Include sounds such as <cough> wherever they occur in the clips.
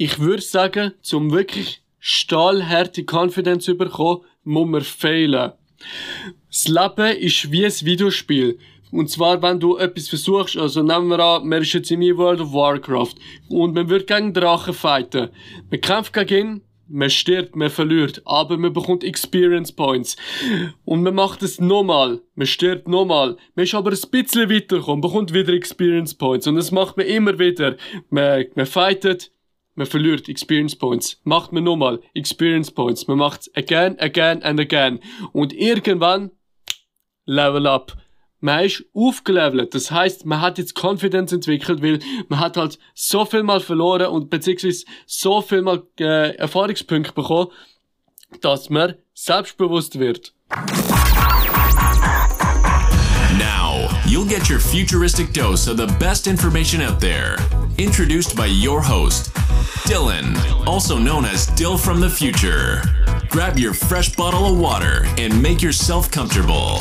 ich würde sagen, zum wirklich stahlharte Confidence zu bekommen, muss man fehlen. Das Leben ist wie ein Videospiel. Und zwar, wenn du etwas versuchst, also nehmen wir an, man ist jetzt in World of Warcraft und man wird gegen Drachen fighten. Man kämpft gegen ihn, man stirbt, man verliert, aber man bekommt Experience Points. Und man macht es nochmal, man stirbt nochmal, man ist aber ein bisschen weitergekommen, bekommt wieder Experience Points. Und das macht man immer wieder. Man, man fightet, man verliert Experience Points. Macht man nochmal Experience Points. Man macht es again, again and again. Und irgendwann Level up man ist aufgelevelt. Das heißt, man hat jetzt Confidence entwickelt, weil man hat halt so viel mal verloren und beziehungsweise so viel mal äh, Erfahrungspunkte bekommen, dass man selbstbewusst wird. Now, you'll get your futuristic dose of the best information out there. Introduced by your host, Dylan, also known as Dill from the Future. Grab your fresh bottle of water and make yourself comfortable.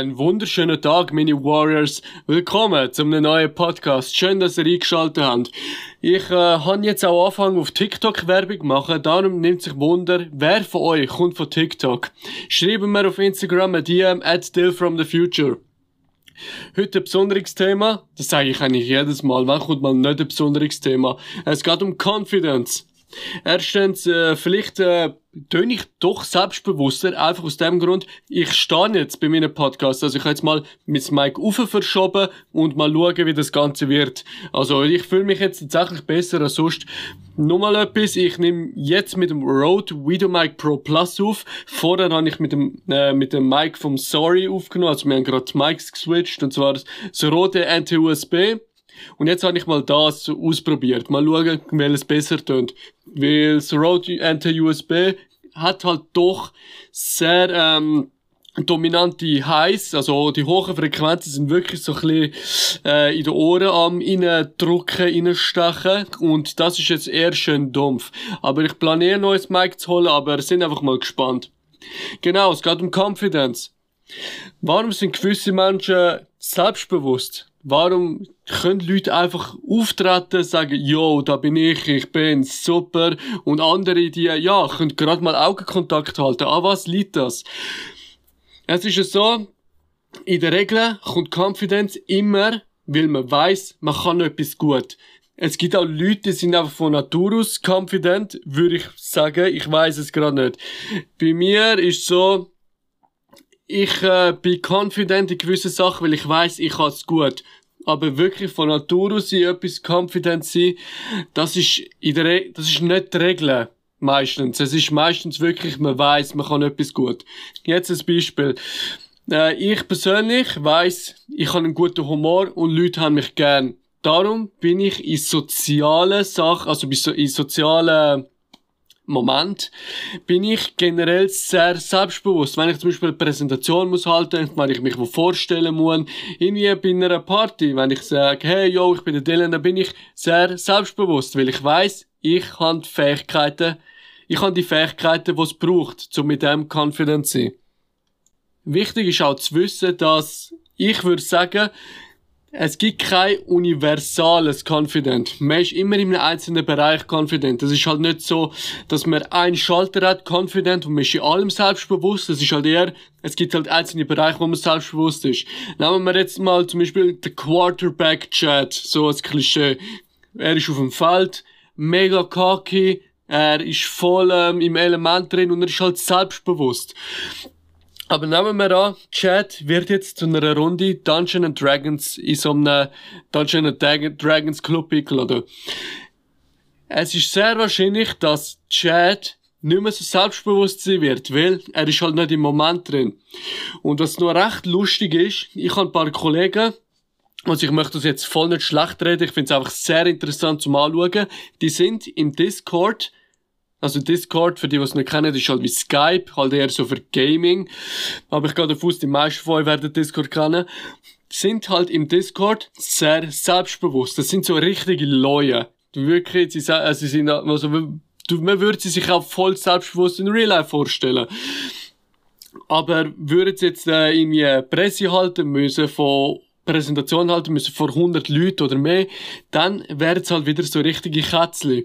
Ein wunderschönen Tag, meine Warriors. Willkommen zu einem neuen Podcast. Schön, dass ihr eingeschaltet habt. Ich äh, habe jetzt auch angefangen auf TikTok Werbung machen, darum nimmt sich Wunder, wer von euch kommt von TikTok. Schreiben mir auf Instagram ein DM at Dill from the Future. Heute ein besonderes Thema, das sage ich eigentlich jedes Mal, wann kommt mal nicht ein besonderes Thema. Es geht um Confidence. Erstens, äh, vielleicht äh, töne ich doch selbstbewusster, einfach aus dem Grund, ich stehe jetzt bei meinem Podcast. Also ich habe jetzt mal mit Mic Mic verschoben und mal schauen, wie das Ganze wird. Also ich fühle mich jetzt tatsächlich besser als sonst. Nur mal etwas, ich nehme jetzt mit dem Rode Videomic Pro Plus auf. Vorher habe ich mit dem, äh, mit dem Mic vom Sorry aufgenommen, also wir haben gerade Mics geswitcht, und zwar das Rode NT-USB. Und jetzt habe ich mal das ausprobiert. Mal schauen, welches besser tönt. Weil das Rode Anti-USB hat halt doch sehr, ähm, dominante Highs, also die hohen Frequenzen sind wirklich so ein bisschen äh, in den Ohren am drücken, reinstechen und das ist jetzt eher schön dumpf. Aber ich planiere ein neues Mic zu holen, aber sind einfach mal gespannt. Genau, es geht um Confidence. Warum sind gewisse Menschen selbstbewusst? Warum können Leute einfach auftreten, sagen, yo, da bin ich, ich bin super, und andere, die, ja, können gerade mal Augenkontakt halten. An was liegt das? Es ist ja so, in der Regel kommt Confidence immer, weil man weiß, man kann etwas gut. Es gibt auch Leute, die sind einfach von Natur aus confident, würde ich sagen. Ich weiß es gerade nicht. Bei mir ist so, ich äh, bin confident in gewissen Sachen, weil ich weiß, ich kann es gut. Aber wirklich von Natur aus in etwas confident sein, das ist in der Re das ist nicht die Regel. Meistens. Es ist meistens wirklich, man weiß, man kann etwas gut. Jetzt ein Beispiel. Äh, ich persönlich weiß, ich habe einen guten Humor und Leute haben mich gern. Darum bin ich in sozialen Sachen, also in sozialen Moment bin ich generell sehr selbstbewusst. Wenn ich zum Beispiel eine Präsentation muss halten, wenn ich mich wo vorstellen muss, irgendwie bei einer Party, wenn ich sage, hey, yo, ich bin der Dylan, dann bin ich sehr selbstbewusst, weil ich weiß, ich habe die Fähigkeiten, ich habe die Fähigkeiten, die es braucht, um mit dem confident zu sein. Wichtig ist auch zu wissen, dass ich würde sagen, es gibt kein universales Confident. Man ist immer in einem einzelnen Bereich confident. Das ist halt nicht so, dass man einen Schalter hat, confident, und man ist in allem selbstbewusst. Das ist halt eher, es gibt halt einzelne Bereiche, wo man selbstbewusst ist. Nehmen wir jetzt mal zum Beispiel den Quarterback-Chat, so als Klischee. Er ist auf dem Feld, mega cocky, er ist voll ähm, im Element drin und er ist halt selbstbewusst. Aber nehmen wir an, Chat wird jetzt zu einer Runde Dungeons and Dragons in so einem Dungeons and Dragons Club eingeladen. Es ist sehr wahrscheinlich, dass Chat nicht mehr so selbstbewusst sein wird, weil er ist halt nicht im Moment drin. Und was noch recht lustig ist, ich habe ein paar Kollegen, also ich möchte das jetzt voll nicht schlecht reden, ich finde es einfach sehr interessant zum Anschauen, die sind im Discord also Discord, für die, die es nicht kennen, ist halt wie Skype, halt eher so für Gaming. Aber ich gehe davon aus, die meisten von euch werden Discord kennen. Sind halt im Discord sehr selbstbewusst. Das sind so richtige Leute. Wirklich, sie, äh, sie sind, also, man würde sie sich auch voll selbstbewusst in Real Life vorstellen. Aber würden sie jetzt äh, irgendwie Presse halten müssen von Präsentation halten müssen vor 100 Leuten oder mehr, dann wären es halt wieder so richtige Kätzchen.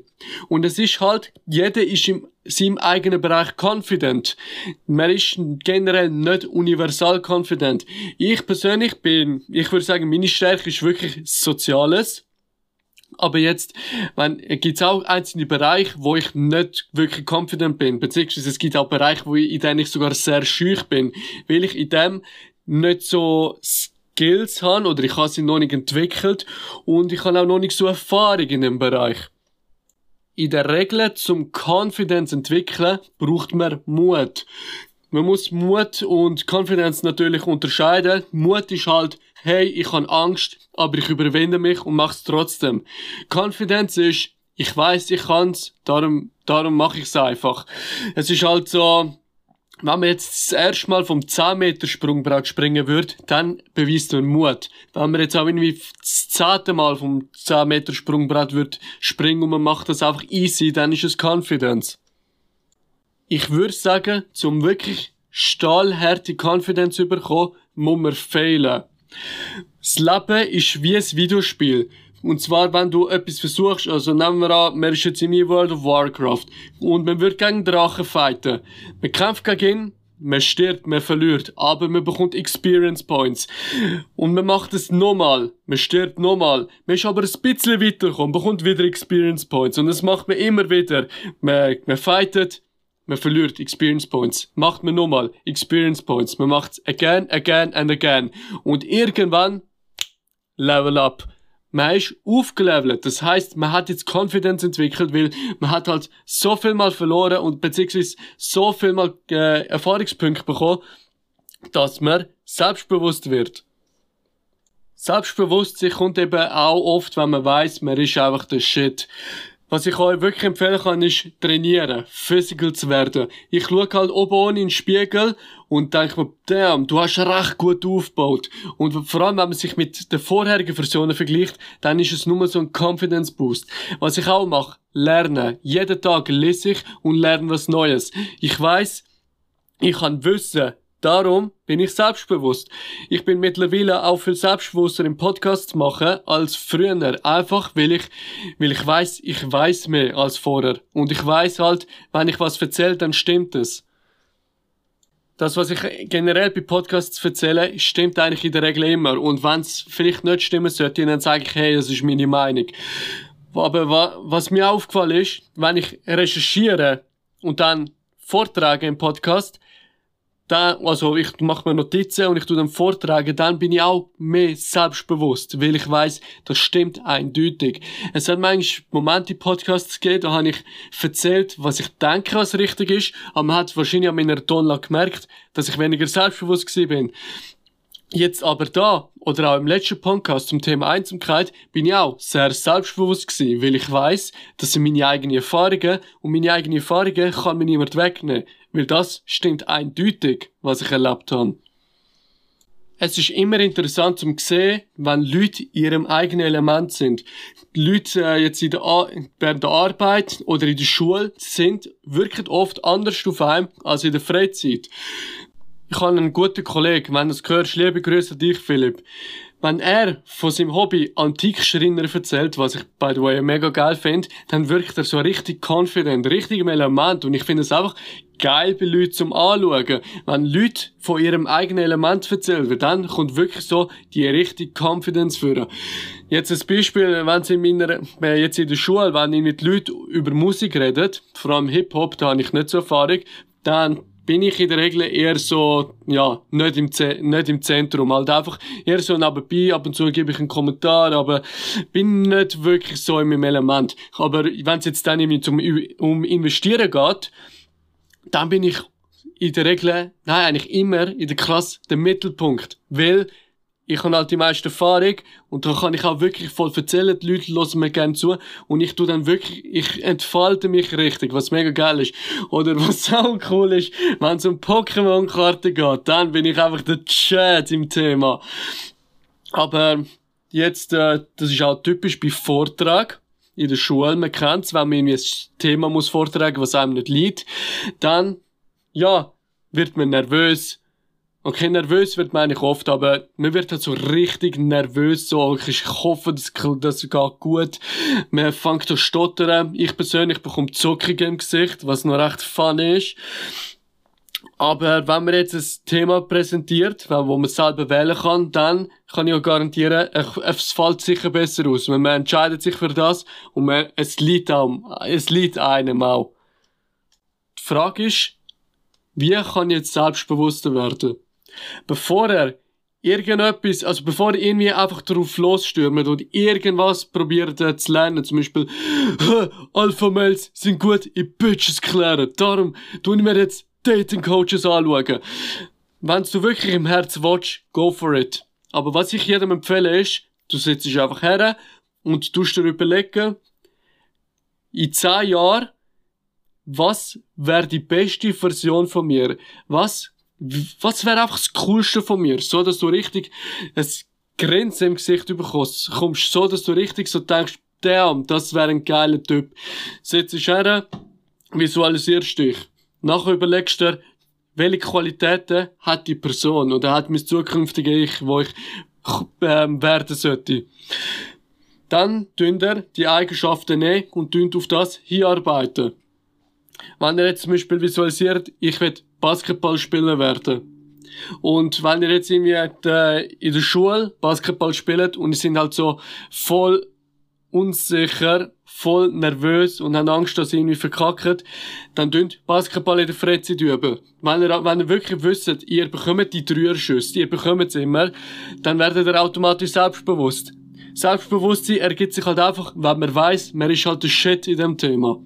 Und es ist halt, jeder ist im seinem eigenen Bereich confident. Man ist generell nicht universal confident. Ich persönlich bin, ich würde sagen, meine Stärke ist wirklich Soziales. Aber jetzt, wenn, gibt's auch einzelne Bereiche, wo ich nicht wirklich confident bin, beziehungsweise es gibt auch Bereiche, wo ich, in denen ich sogar sehr schüch bin, weil ich in dem nicht so Skills habe oder ich habe sie noch nicht entwickelt und ich habe auch noch nicht so Erfahrung in dem Bereich. In der Regel zum Confidence entwickeln braucht man Mut. Man muss Mut und Confidence natürlich unterscheiden. Mut ist halt, hey, ich habe Angst, aber ich überwinde mich und mach's trotzdem. Confidence ist, ich weiß, ich kann's, darum, darum mache ich's einfach. Es ist halt so, wenn man jetzt das erste Mal vom 10 Meter Sprungbrett springen würde, dann beweist man Mut. Wenn man jetzt auch irgendwie das zehnte Mal vom 10 Meter Sprungbrett würde springen und man macht das einfach easy, dann ist es Confidence. Ich würde sagen, zum wirklich stahlharte Confidence zu bekommen, muss man fehlen. Das Leben ist wie ein Videospiel. Und zwar, wenn du etwas versuchst, also nehmen wir an, man ist jetzt in World of Warcraft und man wird gegen Drachen fighten. Man kämpft gegen ihn, man stirbt, man verliert, aber man bekommt Experience Points. Und man macht es nochmal, man stirbt nochmal, man ist aber ein bisschen weitergekommen, bekommt wieder Experience Points. Und das macht man immer wieder. Man, man fightet, man verliert Experience Points. Macht man nochmal Experience Points. Man macht es again, again and again. Und irgendwann Level up man ist aufgelevelt. Das heißt, man hat jetzt Confidence entwickelt, weil man hat halt so viel mal verloren und beziehungsweise so viel mal äh, Erfahrungspunkte bekommen, dass man selbstbewusst wird. Selbstbewusstsein kommt eben auch oft, wenn man weiß, man ist einfach der Shit. Was ich euch wirklich empfehlen kann, ist trainieren, physical zu werden. Ich schaue halt oben ohne in den Spiegel und denke mir, damn, du hast recht gut aufgebaut. Und vor allem, wenn man sich mit den vorherigen Versionen vergleicht, dann ist es nur so ein Confidence Boost. Was ich auch mache, lernen. Jeden Tag lese ich und lerne was Neues. Ich weiß, ich kann Wissen Darum bin ich selbstbewusst. Ich bin mittlerweile auch viel selbstbewusster im Podcast zu machen als früher. Einfach, weil ich, weil ich weiß, ich weiß mehr als vorher. Und ich weiß halt, wenn ich was erzähle, dann stimmt es. Das, was ich generell bei Podcasts erzähle, stimmt eigentlich in der Regel immer. Und wenn es vielleicht nicht stimmen sollte, dann sage ich, hey, das ist meine Meinung. Aber was mir aufgefallen ist, wenn ich recherchiere und dann vortrage im Podcast, dann, also ich mache mir Notizen und ich tu dann vortragen, dann bin ich auch mehr selbstbewusst, weil ich weiß, das stimmt eindeutig. Es hat manchmal Momente Podcasts gegeben, da habe ich erzählt, was ich denke, was richtig ist, aber man hat wahrscheinlich an meiner Tonlage gemerkt, dass ich weniger selbstbewusst gewesen bin. Jetzt aber da, oder auch im letzten Podcast zum Thema Einsamkeit, bin ich auch sehr selbstbewusst gewesen, weil ich weiß, das sind meine eigenen Erfahrungen und meine eigenen Erfahrungen kann mir niemand wegnehmen. Weil das stimmt eindeutig, was ich erlebt habe. Es ist immer interessant zu sehen, wenn Leute in ihrem eigenen Element sind. Die Leute äh, jetzt in der während der Arbeit oder in der Schule sind wirklich oft anders auf einem als in der Freizeit. Ich habe einen guten Kollegen, wenn du es hörst, liebe Grüße dich, Philipp. Wenn er von seinem Hobby Antikschreiner erzählt, was ich by the way mega geil finde, dann wirkt er so richtig confident, richtig im Element und ich finde es einfach geil bei Leuten zum Anschauen. Wenn Leute von ihrem eigenen Element erzählen, dann kommt wirklich so die richtige Confidence führen. Jetzt ein Beispiel, wenn sie in meiner, äh, jetzt in der Schule, wenn ich mit Leuten über Musik redet, vor allem Hip-Hop, da habe ich nicht so Erfahrung, dann bin ich in der Regel eher so, ja, nicht im, Z nicht im Zentrum. Halt einfach eher so nebenbei, ab und zu gebe ich einen Kommentar, aber bin nicht wirklich so in meinem Element. Aber wenn es jetzt dann zum, um Investieren geht, dann bin ich in der Regel, nein, eigentlich immer in der Klasse der Mittelpunkt. Weil ich habe halt die meiste Erfahrung und da kann ich auch wirklich voll erzählen, die Leute hören mir gerne zu und ich tu dann wirklich, ich entfalte mich richtig, was mega geil ist. Oder was <laughs> auch cool ist, wenn es um Pokémon-Karten geht, dann bin ich einfach der Chat im Thema. Aber jetzt, äh, das ist auch typisch bei Vortrag in der Schule, man kennt wenn man ein Thema muss vortragen, was einem nicht liegt, dann, ja, wird man nervös, Okay, nervös wird meine ich oft, aber man wird halt so richtig nervös, so, ich hoffe, das, das geht gut. Man fängt an stottern. Ich persönlich bekomme Zuckungen im Gesicht, was noch recht fun ist. Aber wenn man jetzt ein Thema präsentiert, wo man selber wählen kann, dann kann ich auch garantieren, es fällt sicher besser aus. Man entscheidet sich für das und man, es liegt einem, es liegt einem auch. Die Frage ist, wie kann ich jetzt selbstbewusster werden? Bevor er irgendetwas, also bevor er irgendwie einfach drauf losstürmt und irgendwas probiert äh, zu lernen, zum Beispiel, Alpha-Mails sind gut in Bitches klären, darum tun wir jetzt Dating-Coaches anschauen. Wenn du wirklich im Herz willst, go for it. Aber was ich jedem empfehle ist, du sitzt einfach her und tust dir überlegen, in zehn Jahren, was wäre die beste Version von mir? Was, was wäre einfach das Coolste von mir? So, dass du richtig ein Grenze im Gesicht bekommst. Kommst so, dass du richtig so denkst, damn, das wäre ein geiler Typ. Setzt dich her, visualisierst dich. Nachher überlegst du welche Qualitäten hat die Person oder hat mein zukünftiges Ich, wo ich ähm, werden sollte. Dann tun er die Eigenschaften nehmen und tun auf das hinarbeiten. Wenn ihr jetzt zum Beispiel visualisiert, ich will Basketballspieler werden. Und wenn ihr jetzt irgendwie äh, in der Schule Basketball spielt und ihr sind halt so voll unsicher, voll nervös und haben Angst, dass sie irgendwie verkacken, dann dünnt Basketball in der Freizeit üben. Wenn ihr, wenn ihr wirklich wisst, ihr bekommt die Dreierschüsse, ihr bekommt es immer, dann werdet ihr automatisch selbstbewusst. Selbstbewusstsein ergibt sich halt einfach, wenn man weiß, man ist halt der Shit in dem Thema.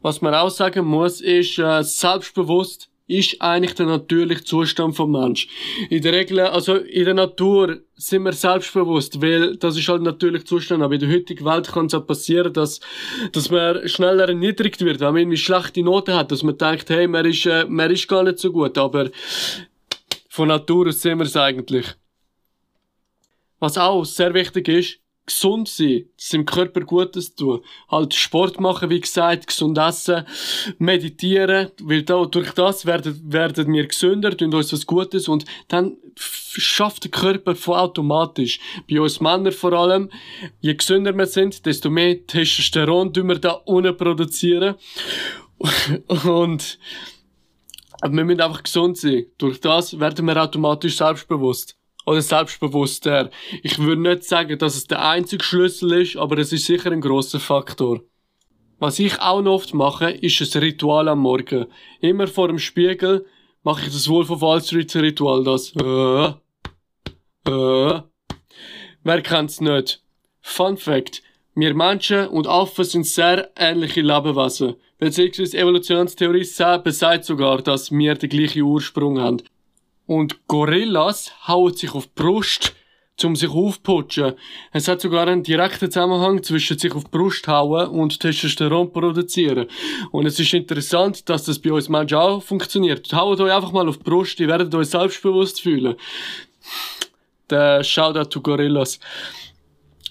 Was man auch sagen muss, ist, äh, selbstbewusst ist eigentlich der natürliche Zustand vom Mensch. In der Regel, also in der Natur sind wir selbstbewusst, weil das ist halt natürlich Zustand. Aber in der heutigen Welt kann es auch passieren, dass, dass man schneller erniedrigt wird, wenn man irgendwie schlechte Noten hat, dass man denkt, hey, man ist, äh, man ist gar nicht so gut. Aber von Natur aus sind wir es eigentlich. Was auch sehr wichtig ist, gesund sein, seinem Körper Gutes tun. Halt Sport machen, wie gesagt, gesund essen, meditieren, weil da, durch das werden, werden wir gesünder, tun uns was Gutes und dann schafft der Körper von automatisch. Bei uns Männern vor allem, je gesünder wir sind, desto mehr Testosteron tun wir da unten produzieren. <laughs> und wir müssen einfach gesund sein. Durch das werden wir automatisch selbstbewusst oder selbstbewusster. Ich würde nicht sagen, dass es der einzige Schlüssel ist, aber es ist sicher ein großer Faktor. Was ich auch noch oft mache, ist ein Ritual am Morgen. Immer vor dem Spiegel mache ich das Wolf of Wall Street Ritual, das äh, äh. Wer kennt's nicht? Fun Fact. Wir Menschen und Affen sind sehr ähnliche Lebewesen. Beziehungsweise Evolutionstheorie besagt sogar, dass wir den gleichen Ursprung haben. Und Gorillas hauen sich auf die Brust, um sich aufputschen. Es hat sogar einen direkten Zusammenhang zwischen sich auf die Brust hauen und Testosteron produzieren. Und es ist interessant, dass das bei uns Menschen auch funktioniert. Haut euch einfach mal auf die Brust, ihr werdet euch selbstbewusst fühlen. Der Shoutout to Gorillas.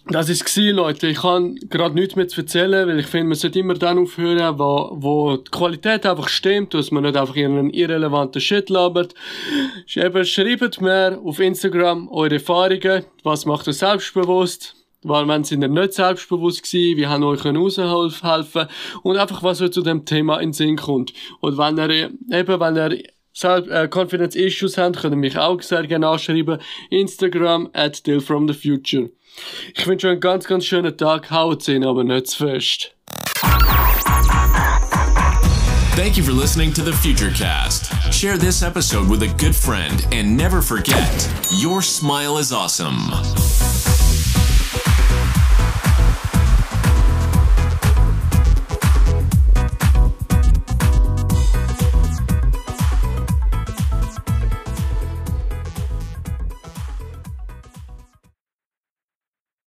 Das ist gsi, Leute. Ich kann gerade nichts mehr zu erzählen, weil ich finde, man sollte immer dann aufhören, wo, wo die Qualität einfach stimmt, dass man nicht einfach einen irrelevanten Shit labert. Eben, schreibt mir auf Instagram eure Erfahrungen. Was macht ihr selbstbewusst? Weil, wenn sie nicht selbstbewusst gewesen, wie haben euch raushelfen und einfach, was euch zu dem Thema in den Sinn kommt. Und wenn ihr, eben, wenn ihr Self, äh, Confidence Issues habt, könnt ihr mich auch sehr gerne anschreiben. Instagram at Dill from the Future. Ich wünsche euch einen ganz, ganz schönen Tag. Haut ihn, aber nicht zu fest. Thank you for listening to the Futurecast. Share this episode with a good friend and never forget your smile is awesome.